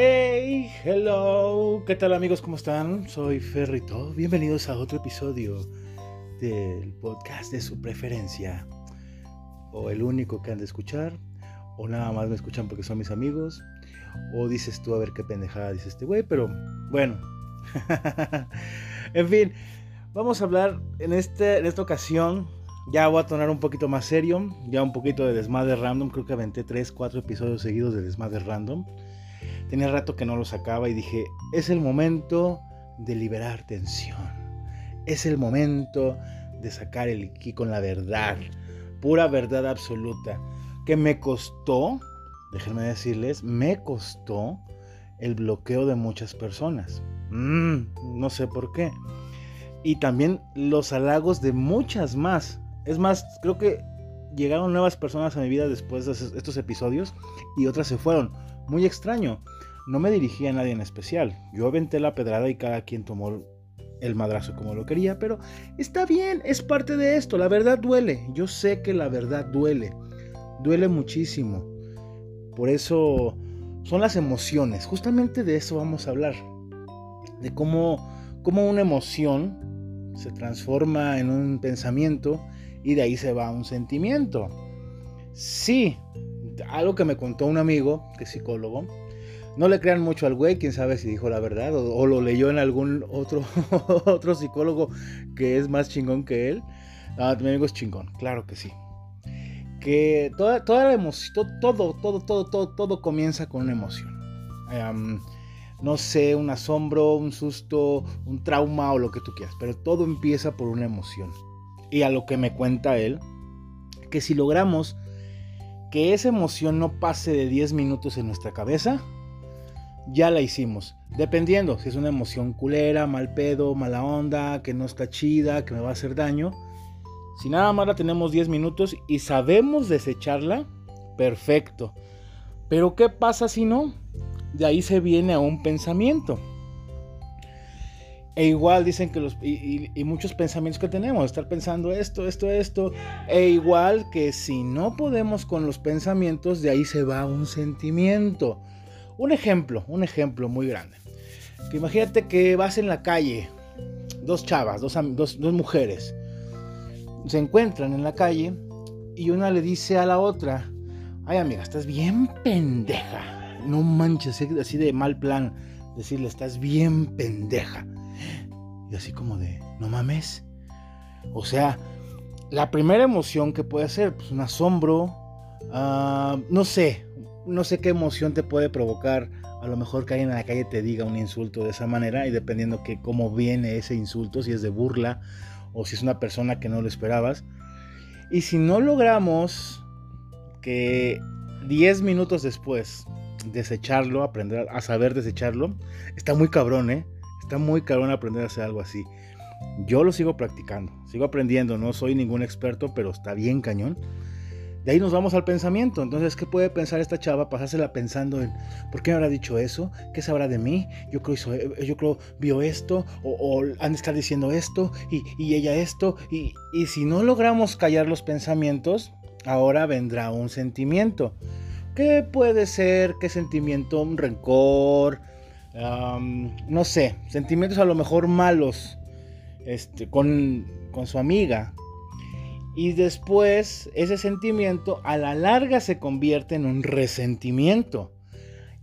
Hey, hello, ¿qué tal amigos? ¿Cómo están? Soy Ferrito. Bienvenidos a otro episodio del podcast de su preferencia. O el único que han de escuchar, o nada más me escuchan porque son mis amigos, o dices tú a ver qué pendejada dice este güey, pero bueno. en fin, vamos a hablar en, este, en esta ocasión. Ya voy a tonar un poquito más serio, ya un poquito de desmadre random. Creo que aventé 3, 4 episodios seguidos de desmadre random. Tenía rato que no lo sacaba y dije, es el momento de liberar tensión. Es el momento de sacar el ki con la verdad, pura verdad absoluta, que me costó, déjenme decirles, me costó el bloqueo de muchas personas. Mm, no sé por qué. Y también los halagos de muchas más. Es más, creo que llegaron nuevas personas a mi vida después de estos episodios y otras se fueron. Muy extraño no me dirigía a nadie en especial. Yo aventé la pedrada y cada quien tomó el madrazo como lo quería, pero está bien, es parte de esto. La verdad duele. Yo sé que la verdad duele. Duele muchísimo. Por eso son las emociones. Justamente de eso vamos a hablar. De cómo, cómo una emoción se transforma en un pensamiento y de ahí se va a un sentimiento. Sí, algo que me contó un amigo, que es psicólogo, no le crean mucho al güey, quién sabe si dijo la verdad o, lo leyó en algún otro, otro psicólogo que es más chingón que él. Ah, mi amigo es chingón, claro que sí. Que toda, toda la emoción, todo, todo, todo, todo, todo comienza con una emoción. no sé, un asombro, un susto, un trauma o lo que tú quieras, pero todo empieza por una emoción. Y a lo que me cuenta él, que si logramos que esa emoción no pase de 10 minutos en nuestra cabeza, ya la hicimos. Dependiendo si es una emoción culera, mal pedo, mala onda, que no está chida, que me va a hacer daño. Si nada más la tenemos 10 minutos y sabemos desecharla, perfecto. Pero ¿qué pasa si no? De ahí se viene a un pensamiento. E igual dicen que los y, y, muchos pensamientos que tenemos, estar pensando esto, esto, esto, e igual que si no podemos con los pensamientos, de ahí se va un sentimiento. Un ejemplo, un ejemplo muy grande. Que imagínate que vas en la calle, dos chavas, dos, mujeres, se encuentran en la calle y una le dice a la otra, ay amiga, estás bien pendeja. No manches, así de mal plan, decirle, estás bien pendeja. Y así como de, no mames. O sea, la primera emoción que puede ser, pues un asombro, ah, no sé, no sé qué emoción te puede provocar. A lo mejor que alguien en la calle te diga un insulto de esa manera y dependiendo que cómo viene ese insulto, si es de burla o si es una persona que no lo esperabas. Y si no logramos que 10 minutos después desecharlo, aprender a saber desecharlo, está muy cabrón, ¿eh? Está muy cabrón aprender a hacer algo así. Yo lo sigo practicando, sigo aprendiendo, no soy ningún experto, pero está bien cañón. De ahí nos vamos al pensamiento. Entonces, ¿qué puede pensar esta chava? Pasársela pensando en ¿por qué me habrá dicho eso? ¿Qué sabrá de mí? Yo creo, hizo, yo creo vio esto, o, han de estar diciendo esto, y, ella esto. Y, si no logramos callar los pensamientos, ahora vendrá un sentimiento. ¿Qué puede ser? ¿Qué sentimiento? Un rencor. no sé, sentimientos a lo mejor malos este, con, con su amiga, y después ese sentimiento a la larga se convierte en un resentimiento.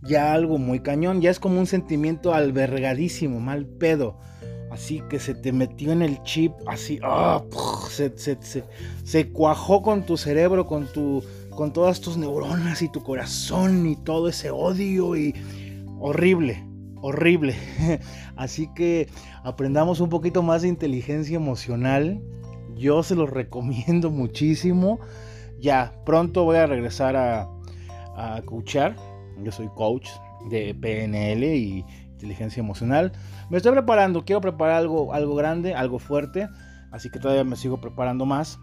Ya algo muy cañón, ya es como un sentimiento albergadísimo, mal pedo. Así que se te metió en el chip, así, ah, se, cuajó con tu cerebro, con, tu, con todas tus neuronas y tu corazón y todo ese odio y horrible, horrible. Así que aprendamos un poquito más de inteligencia emocional yo se los recomiendo muchísimo. Ya, pronto voy a regresar a, a coachar. Yo soy coach de PNL y inteligencia emocional. Me estoy preparando, quiero preparar algo, algo grande, algo fuerte. Así que todavía me sigo preparando más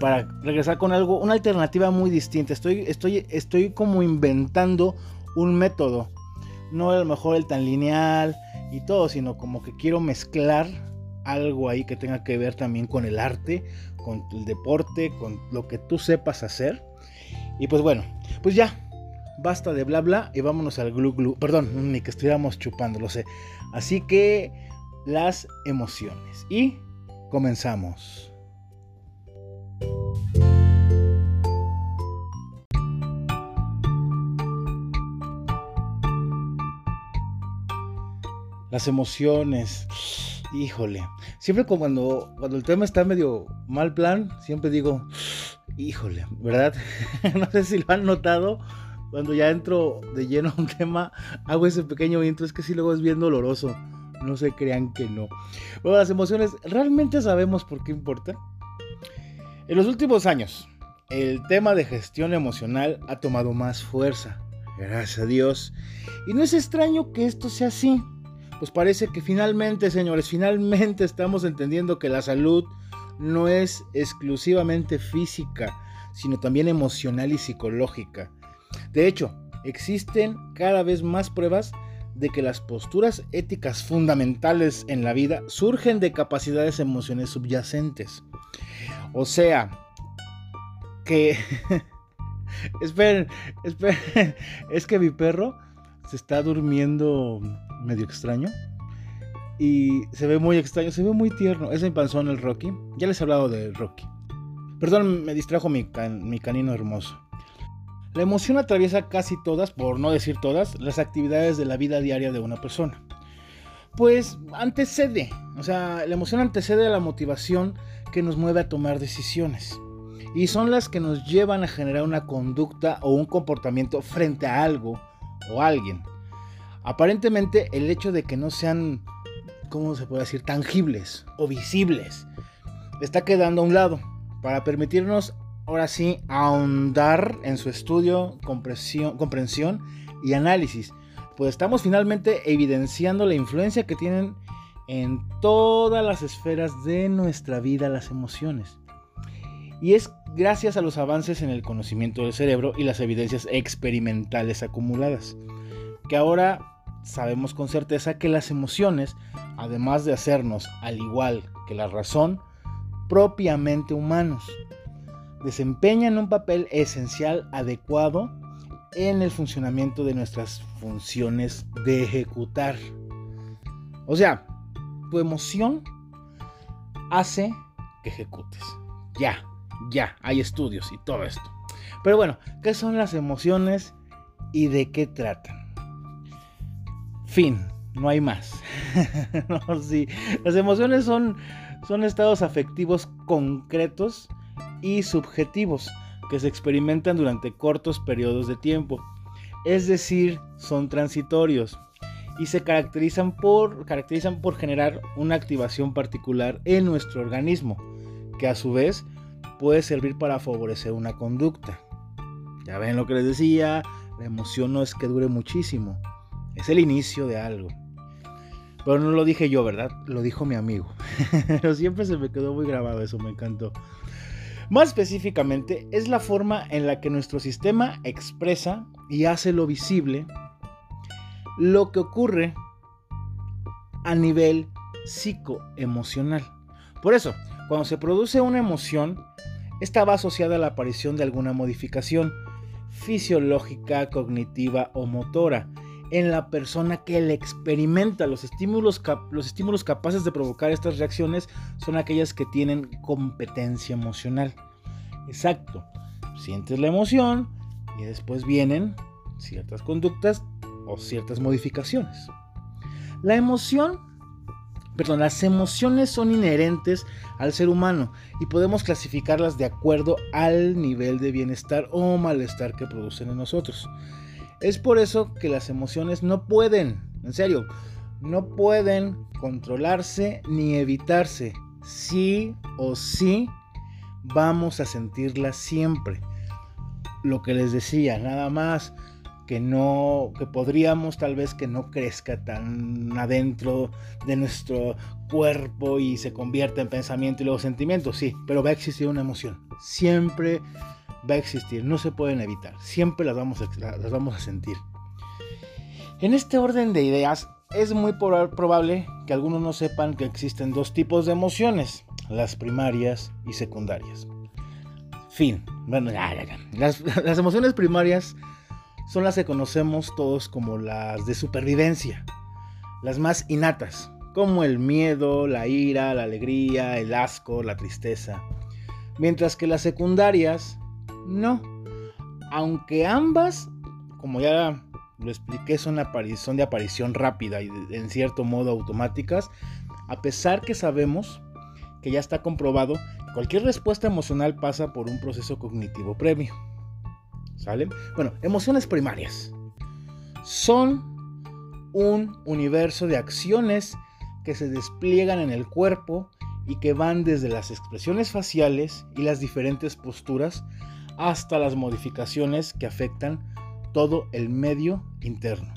para regresar con algo, una alternativa muy distinta. Estoy, estoy, estoy como inventando un método. No a lo mejor el tan lineal y todo, sino como que quiero mezclar algo ahí que tenga que ver también con el arte, con el deporte, con lo que tú sepas hacer. Y pues bueno, pues ya, basta de bla bla y vámonos al glu glu. Perdón, ni que estuviéramos chupando, lo sé. Así que las emociones. Y comenzamos. Las emociones. Híjole. Siempre cuando, cuando el tema está medio mal plan, siempre digo, híjole, ¿verdad? no sé si lo han notado. Cuando ya entro de lleno a un tema, hago ese pequeño intro. Es que si luego es bien doloroso. No se crean que no. Bueno, las emociones, ¿realmente sabemos por qué importan? En los últimos años, el tema de gestión emocional ha tomado más fuerza. Gracias a Dios. Y no es extraño que esto sea así pues parece que finalmente, señores, finalmente estamos entendiendo que la salud no es exclusivamente física, sino también emocional y psicológica. De hecho, existen cada vez más pruebas de que las posturas éticas fundamentales en la vida surgen de capacidades emocionales subyacentes. O sea, que... esperen, esperen, es que mi perro se está durmiendo medio extraño. Y se ve muy extraño, se ve muy tierno. Es mi panzón el Rocky. Ya les he hablado de Rocky. Perdón, me distrajo mi, mi canino hermoso. La emoción atraviesa casi todas, por no decir todas, las actividades de la vida diaria de una persona. Pues antecede, o sea, la emoción antecede a la motivación que nos mueve a tomar decisiones. Y son las que nos llevan a generar una conducta o un comportamiento frente a algo o alguien. Aparentemente el hecho de que no sean, ¿cómo se puede decir?, tangibles o visibles, está quedando a un lado para permitirnos ahora sí ahondar en su estudio, comprensión y análisis, pues estamos finalmente evidenciando la influencia que tienen en todas las esferas de nuestra vida las emociones. Y es gracias a los avances en el conocimiento del cerebro y las evidencias experimentales acumuladas, que ahora sabemos con certeza que las emociones, además de hacernos, al igual que la razón, propiamente humanos, desempeñan un papel esencial adecuado en el funcionamiento de nuestras funciones de ejecutar. O sea, tu emoción hace que ejecutes. Ya, ya, hay estudios y todo esto. Pero bueno, ¿qué son las emociones y de qué tratan? Fin, no hay más. Las emociones son, son estados afectivos concretos y subjetivos que se experimentan durante cortos periodos de tiempo. Es decir, son transitorios y se caracterizan por, caracterizan por generar una activación particular en nuestro organismo, que a su vez puede servir para favorecer una conducta. Ya ven lo que les decía, la emoción no es que dure muchísimo, es el inicio de algo. Pero no lo dije yo, ¿verdad? Lo dijo mi amigo. Pero siempre se me quedó muy grabado eso, me encantó. Más específicamente, es la forma en la que nuestro sistema expresa y hace lo visible lo que ocurre a nivel psicoemocional. Por eso, cuando se produce una emoción, esta va asociada a la aparición de alguna modificación fisiológica, cognitiva o motora en la persona que le experimenta. Los estímulos, los estímulos capaces de provocar estas reacciones son aquellas que tienen competencia emocional. Exacto. Sientes la emoción y después vienen ciertas conductas o ciertas modificaciones. La emoción, perdón, las emociones son inherentes al ser humano y podemos clasificarlas de acuerdo al nivel de bienestar o malestar que producen en nosotros. Es por eso que las emociones no pueden, en serio, no pueden controlarse ni evitarse. Sí o sí vamos a sentirlas siempre. Lo que les decía, nada más que no, que podríamos tal vez que no crezca tan adentro de nuestro cuerpo y se convierta en pensamiento y luego sentimiento, sí, pero va a existir una emoción. Siempre va a existir, no se pueden evitar, siempre las vamos a, las vamos a sentir. En este orden de ideas, es muy probable que algunos no sepan que existen dos tipos de emociones, las primarias y secundarias. Fin. Bueno, Las, las emociones primarias son las que conocemos todos como las de supervivencia, las más innatas, como el miedo, la ira, la alegría, el asco, la tristeza. Mientras que las secundarias, no. Aunque ambas, como ya lo expliqué, son, de aparición rápida y en cierto modo automáticas, a pesar que sabemos que ya está comprobado cualquier respuesta emocional pasa por un proceso cognitivo previo. Bueno, emociones primarias. Son un universo de acciones que se despliegan en el cuerpo y que van desde las expresiones faciales y las diferentes posturas hasta las modificaciones que afectan todo el medio interno.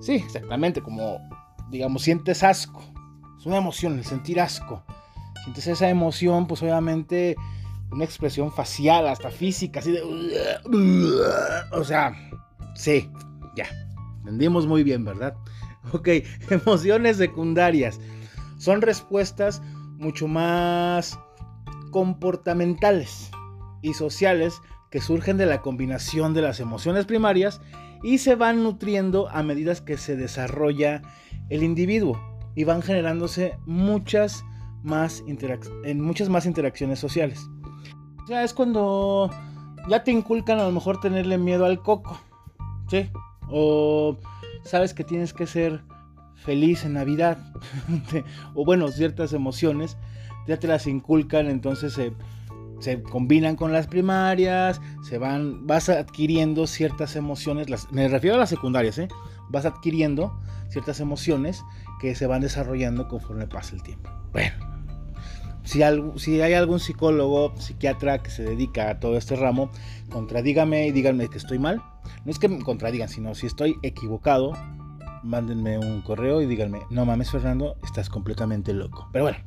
Sí, exactamente, como digamos, sientes asco. Es una emoción, el sentir asco. Sientes esa emoción, pues obviamente una expresión facial, hasta física, así de... O sea, sí, ya. Entendimos muy bien, ¿verdad? Ok, emociones secundarias. Son respuestas mucho más comportamentales y sociales que surgen de la combinación de las emociones primarias y se van nutriendo a medida que se desarrolla el individuo y van generándose muchas más, en muchas más interacciones sociales. Sea, es cuando ya te inculcan a lo mejor tenerle miedo al coco, ¿sí? O sabes que tienes que ser feliz en Navidad, o bueno, ciertas emociones, ya te las inculcan, entonces se, se, combinan con las primarias, se van, vas adquiriendo ciertas emociones, las, me refiero a las secundarias, ¿eh? vas adquiriendo ciertas emociones que se van desarrollando conforme pasa el tiempo. Bueno, si, si, hay algún psicólogo, psiquiatra que se dedica a todo este ramo, contradígame y díganme que estoy mal. No es que me contradigan, sino si estoy equivocado, mándenme un correo y díganme, no mames Fernando, estás completamente loco. Pero bueno,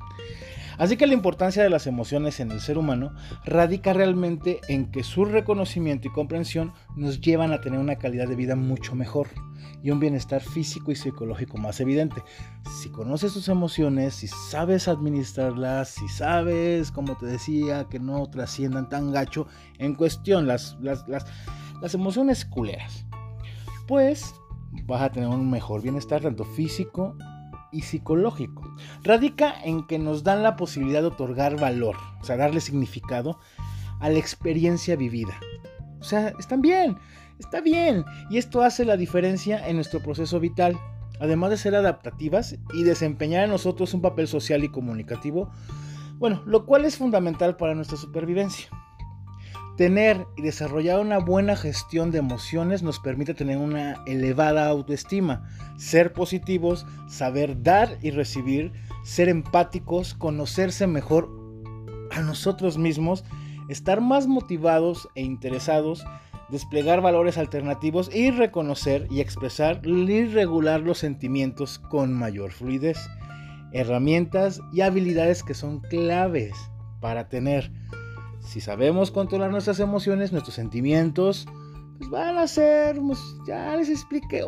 así que la importancia de las emociones en el ser humano radica realmente en que su reconocimiento y comprensión nos llevan a tener una calidad de vida mucho mejor y un bienestar físico y psicológico más evidente. Si conoces tus emociones, si sabes administrarlas, si sabes, como te decía, que no trasciendan tan gacho en cuestión las, las, las, las emociones culeras, pues vas a tener un mejor bienestar tanto físico y psicológico. Radica en que nos dan la posibilidad de otorgar valor, o sea, darle significado a la experiencia vivida. O sea, están bien, está bien. Y esto hace la diferencia en nuestro proceso vital. Además de ser adaptativas y desempeñar en nosotros un papel social y comunicativo, bueno, lo cual es fundamental para nuestra supervivencia. Tener y desarrollar una buena gestión de emociones nos permite tener una elevada autoestima, ser positivos, saber dar y recibir, ser empáticos, conocerse mejor a nosotros mismos, estar más motivados e interesados, desplegar valores alternativos y reconocer y expresar y regular los sentimientos con mayor fluidez. Herramientas y habilidades que son claves para tener si sabemos controlar nuestras emociones, nuestros sentimientos, pues van a ser, pues, ya les expliqué.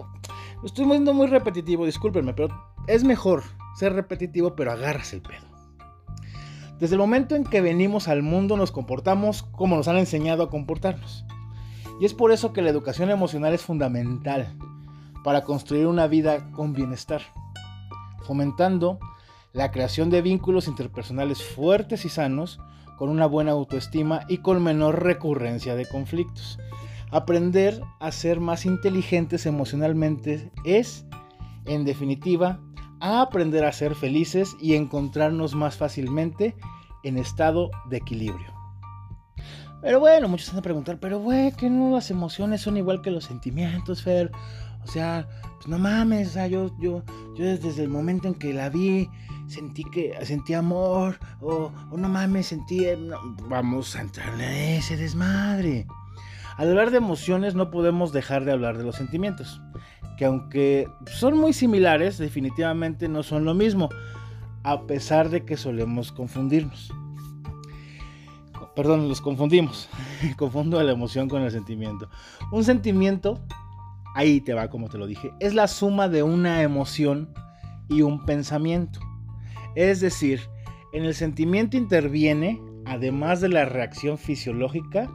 Estoy viendo muy repetitivo, discúlpenme, pero es mejor ser repetitivo, pero agarras el pedo. Desde el momento en que venimos al mundo nos comportamos como nos han enseñado a comportarnos. Y es por eso que la educación emocional es fundamental para construir una vida con bienestar, fomentando la creación de vínculos interpersonales fuertes y sanos con una buena autoestima y con menor recurrencia de conflictos. Aprender a ser más inteligentes emocionalmente es, en definitiva, a aprender a ser felices y encontrarnos más fácilmente en estado de equilibrio. Pero bueno, muchos van a preguntar, pero güey, que no las emociones son igual que los sentimientos, Fer. O sea, pues no mames, o sea, yo, yo, yo desde el momento en que la vi, sentí que sentí amor, o, no mames, sentí, vamos a entrarle a ese desmadre. Al hablar de emociones no podemos dejar de hablar de los sentimientos, que aunque son muy similares, definitivamente no son lo mismo, a pesar de que solemos confundirnos. Perdón, los confundimos. Confundo la emoción con el sentimiento. Un sentimiento, ahí te va como te lo dije, es la suma de una emoción y un pensamiento. Es decir, en el sentimiento interviene, además de la reacción fisiológica,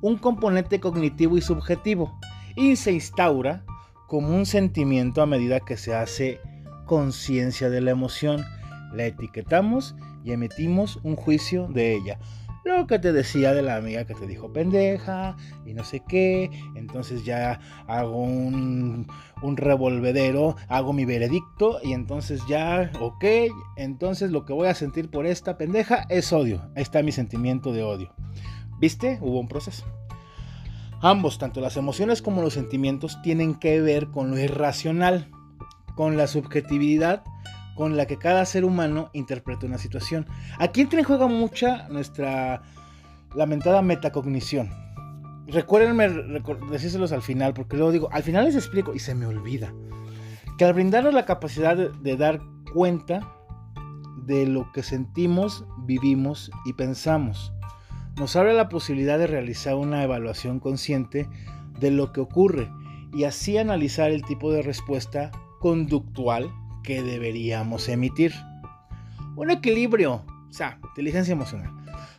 un componente cognitivo y subjetivo, y se instaura como un sentimiento a medida que se hace conciencia de la emoción. La etiquetamos y emitimos un juicio de ella. Lo que te decía de la amiga que te dijo pendeja y no sé qué. Entonces ya hago un, revolvedero, hago mi veredicto y entonces ya, ok. Entonces lo que voy a sentir por esta pendeja es odio. Ahí está mi sentimiento de odio. ¿Viste? Hubo un proceso. Ambos, tanto las emociones como los sentimientos, tienen que ver con lo irracional, con la subjetividad con la que cada ser humano interpreta una situación. Aquí entra en juego mucha nuestra lamentada metacognición. Recuérdenme decírselos al final, porque luego digo, al final les explico y se me olvida. Que al brindarnos la capacidad de, de dar cuenta de lo que sentimos, vivimos y pensamos, nos abre la posibilidad de realizar una evaluación consciente de lo que ocurre y así analizar el tipo de respuesta conductual que deberíamos emitir. Un equilibrio, o sea, inteligencia emocional.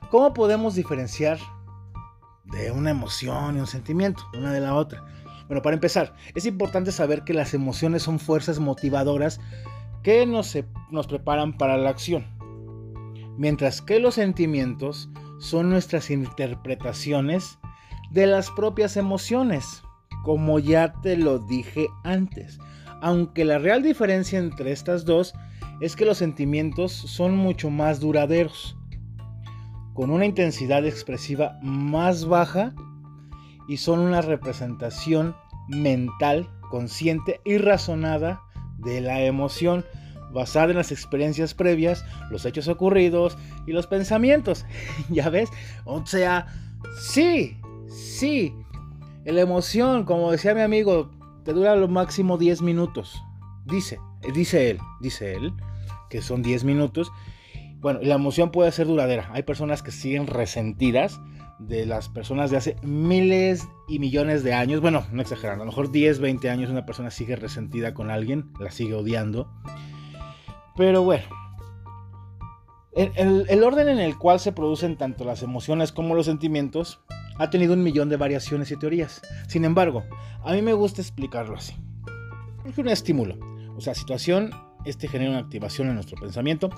¿Cómo podemos diferenciar de una emoción y un sentimiento, una de la otra? Bueno, para empezar, es importante saber que las emociones son fuerzas motivadoras que nos, nos preparan para la acción, mientras que los sentimientos son nuestras interpretaciones de las propias emociones, como ya te lo dije antes aunque la real diferencia entre estas dos es que los sentimientos son mucho más duraderos, con una intensidad expresiva más baja y son una representación mental, consciente y razonada de la emoción basada en las experiencias previas, los hechos ocurridos y los pensamientos. ¿Ya ves? O sea, sí, sí. La emoción, como decía mi amigo, te dura lo máximo 10 minutos. Dice, dice él, dice él, que son 10 minutos. Bueno, la emoción puede ser duradera. Hay personas que siguen resentidas de las personas de hace miles y millones de años. Bueno, no exagerando, a lo mejor 10, 20 años una persona sigue resentida con alguien, la sigue odiando. Pero bueno, el, orden en el cual se producen tanto las emociones como los sentimientos ha tenido un millón de variaciones y teorías. Sin embargo, a mí me gusta explicarlo así. Es un estímulo, o sea, situación, este genera una activación en nuestro pensamiento,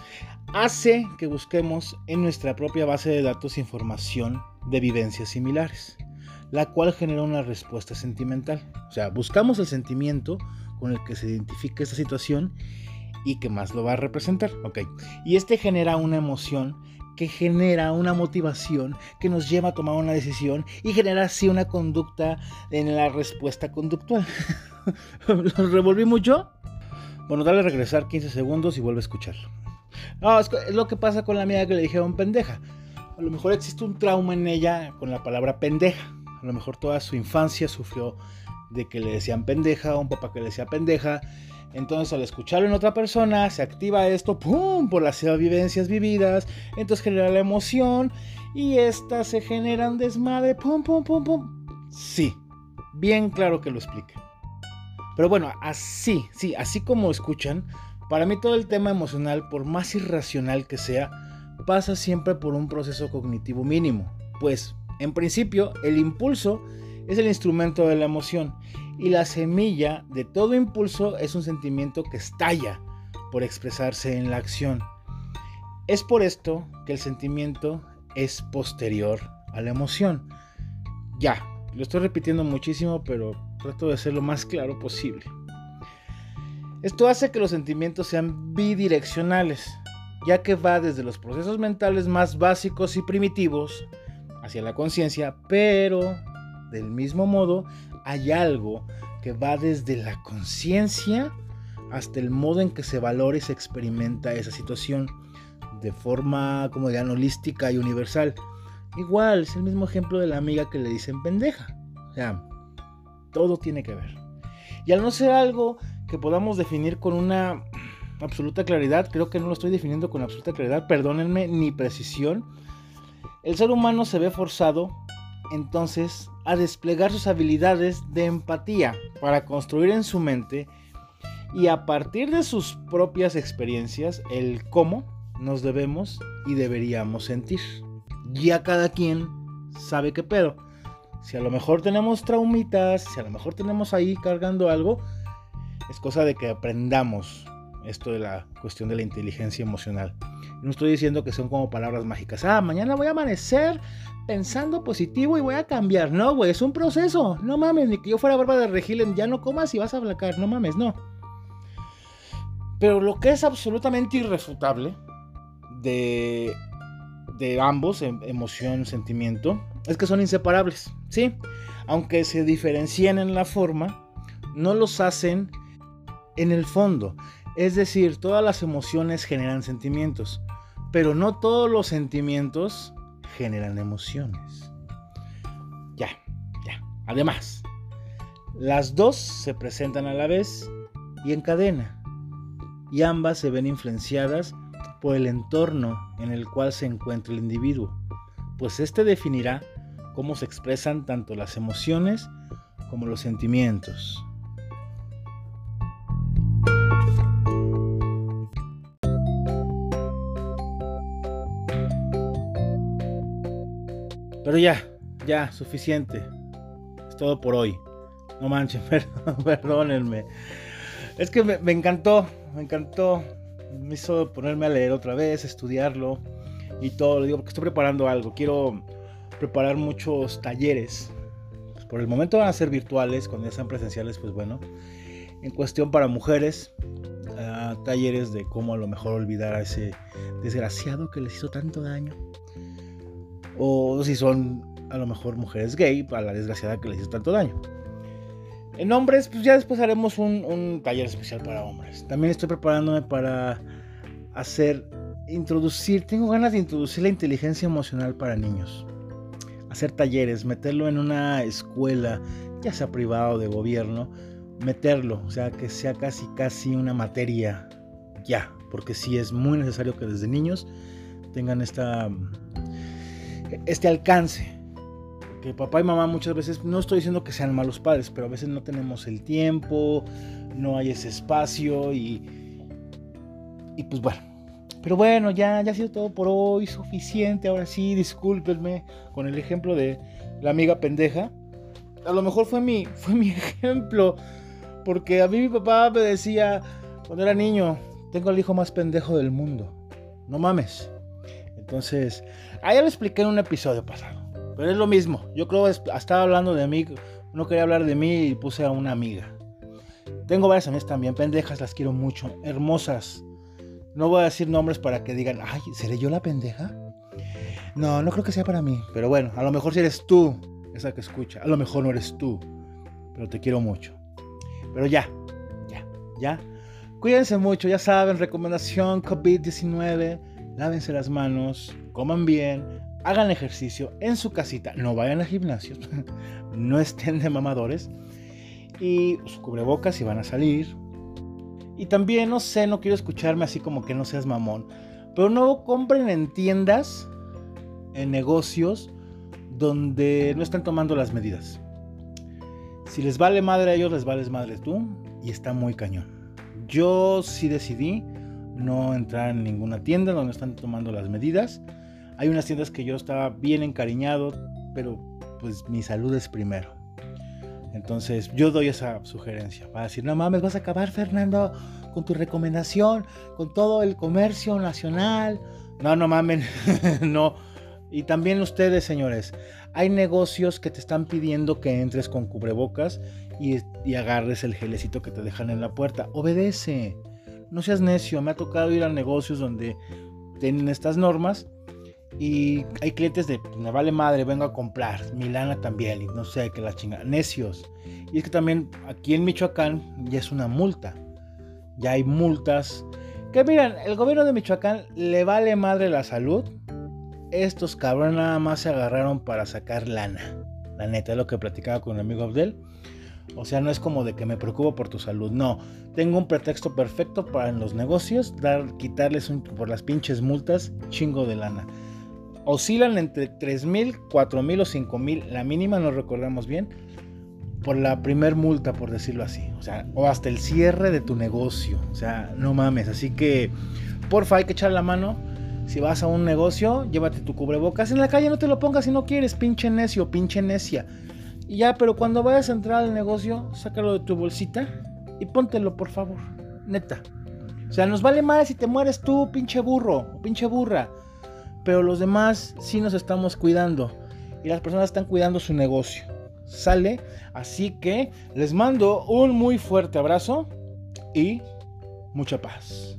hace que busquemos en nuestra propia base de datos información de vivencias similares, la cual genera una respuesta sentimental. O sea, buscamos el sentimiento con el que se identifica esta situación y que más lo va a representar. Ok. Y este genera una emoción que genera una motivación que nos lleva a tomar una decisión y genera así una conducta en la respuesta conductual. ¿Lo revolví mucho? Bueno, dale a regresar 15 segundos y vuelve a escucharlo. No, es, lo que pasa con la amiga que le dijeron pendeja. A lo mejor existe un trauma en ella con la palabra pendeja. A lo mejor toda su infancia sufrió de que le decían pendeja, un papá que le decía pendeja, entonces al escucharlo en otra persona se activa esto, ¡pum!, por las vivencias vividas, entonces genera la emoción y estas se generan desmadre, ¡pum, pum, pum, pum! Sí, bien claro que lo explique. Pero bueno, así, sí, así como escuchan, para mí todo el tema emocional, por más irracional que sea, pasa siempre por un proceso cognitivo mínimo. Pues, en principio, el impulso es el instrumento de la emoción y la semilla de todo impulso es un sentimiento que estalla por expresarse en la acción. Es por esto que el sentimiento es posterior a la emoción. Ya, lo estoy repitiendo muchísimo, pero trato de ser lo más claro posible. Esto hace que los sentimientos sean bidireccionales, ya que va desde los procesos mentales más básicos y primitivos hacia la conciencia, pero del mismo modo hay algo que va desde la conciencia hasta el modo en que se valora y se experimenta esa situación de forma como de holística y universal. Igual, es el mismo ejemplo de la amiga que le dicen pendeja. O sea, todo tiene que ver. Y al no ser algo que podamos definir con una absoluta claridad, creo que no lo estoy definiendo con absoluta claridad, perdónenme, ni precisión, el ser humano se ve forzado entonces a desplegar sus habilidades de empatía para construir en su mente y a partir de sus propias experiencias el cómo nos debemos y deberíamos sentir. Ya cada quien sabe qué pedo. Si a lo mejor tenemos traumitas, si a lo mejor tenemos ahí cargando algo, es cosa de que aprendamos esto de la cuestión de la inteligencia emocional. No estoy diciendo que son como palabras mágicas. Ah, mañana voy a amanecer pensando positivo y voy a cambiar. No, güey, es un proceso. No mames, ni que yo fuera barba de Regilen, ya no comas y vas a aplacar. No mames, no. Pero lo que es absolutamente irrefutable de, de ambos, em, emoción, sentimiento, es que son inseparables, ¿sí? Aunque se diferencien en la forma, no los hacen en el fondo. Es decir, todas las emociones generan sentimientos, pero no todos los sentimientos generan emociones. Ya, ya. Además, las dos se presentan a la vez y en cadena, y ambas se ven influenciadas por el entorno en el cual se encuentra el individuo, pues este definirá cómo se expresan tanto las emociones como los sentimientos. Pero ya, ya, suficiente. Es todo por hoy. No manchen, perdónenme. Es que me, encantó, me encantó. Me hizo ponerme a leer otra vez, estudiarlo y todo. Lo digo porque estoy preparando algo. Quiero preparar muchos talleres. Pues por el momento van a ser virtuales, cuando ya sean presenciales, pues bueno. En cuestión para mujeres, ah, talleres de cómo a lo mejor olvidar a ese desgraciado que les hizo tanto daño o si son a lo mejor mujeres gay, a la desgraciada que les hizo tanto daño. En hombres, pues ya después haremos un, taller especial para hombres. También estoy preparándome para hacer, introducir, tengo ganas de introducir la inteligencia emocional para niños. Hacer talleres, meterlo en una escuela, ya sea privada o de gobierno, meterlo, o sea, que sea casi, casi una materia ya, porque sí es muy necesario que desde niños tengan esta este alcance. Que papá y mamá muchas veces, no estoy diciendo que sean malos padres, pero a veces no tenemos el tiempo, no hay ese espacio y, y pues bueno. Pero bueno, ya, ya ha sido todo por hoy, suficiente. Ahora sí, discúlpenme con el ejemplo de la amiga pendeja. A lo mejor fue mi, fue mi ejemplo, porque a mí mi papá me decía cuando era niño, tengo el hijo más pendejo del mundo. No mames. Entonces, ahí lo expliqué en un episodio pasado. Pero es lo mismo. Yo creo que estaba hablando de mí. No quería hablar de mí y puse a una amiga. Tengo varias amigas también, pendejas, las quiero mucho, hermosas. No voy a decir nombres para que digan, ay, ¿seré yo la pendeja? No, no creo que sea para mí. Pero bueno, a lo mejor si eres tú, esa que escucha. A lo mejor no eres tú. Pero te quiero mucho. Pero ya, ya, ya. Cuídense mucho, ya saben, recomendación COVID-19 lávense las manos, coman bien, hagan ejercicio en su casita, no vayan al gimnasio, no estén de mamadores y su cubrebocas si van a salir. Y también, no sé, no quiero escucharme así como que no seas mamón, pero no compren en tiendas, en negocios, donde no están tomando las medidas. Si les vale madre a ellos, les vales madre tú y está muy cañón. Yo sí decidí no entrar en ninguna tienda donde están tomando las medidas. Hay unas tiendas que yo estaba bien encariñado, pero pues mi salud es primero. Entonces yo doy esa sugerencia. Va a decir, no mames, vas a acabar Fernando con tu recomendación, con todo el comercio nacional. No, no mamen, no. Y también ustedes, señores, hay negocios que te están pidiendo que entres con cubrebocas y, y agarres el gelecito que te dejan en la puerta. Obedece no seas necio, me ha tocado ir a negocios donde tienen estas normas y hay clientes de, me vale madre, vengo a comprar, Milana también, y no sé, que la chinga, necios. Y es que también aquí en Michoacán ya es una multa, ya hay multas. Que miren, el gobierno de Michoacán le vale madre la salud. Estos cabrones nada más se agarraron para sacar lana. La neta, es lo que platicaba con el amigo Abdel. O sea, no es como de que me preocupo por tu salud, no. Tengo un pretexto perfecto para en los negocios dar, quitarles por las pinches multas chingo de lana. Oscilan entre 3 mil, 4 mil o 5 mil, la mínima no recordamos bien, por la primer multa, por decirlo así. O sea, o hasta el cierre de tu negocio. O sea, no mames. Así que, porfa, hay que echar la mano. Si vas a un negocio, llévate tu cubrebocas. En la calle no te lo pongas si no quieres, pinche necio, pinche necia. Y ya, pero cuando vayas a entrar al negocio, sácalo de tu bolsita y póntelo, por favor. Neta. O sea, nos vale más si te mueres tú, pinche burro, pinche burra. Pero los demás sí nos estamos cuidando. Y las personas están cuidando su negocio. Sale. Así que les mando un muy fuerte abrazo y mucha paz.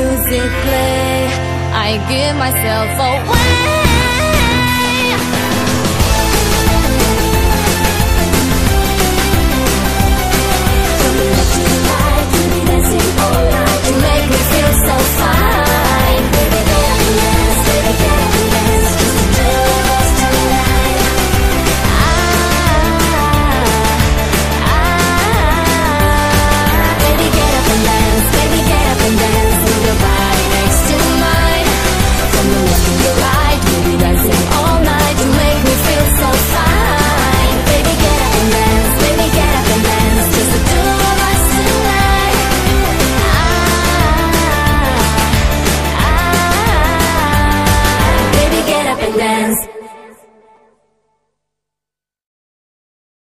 music play I give myself away. All night. Make me feel so fine. Baby, baby, yes, baby,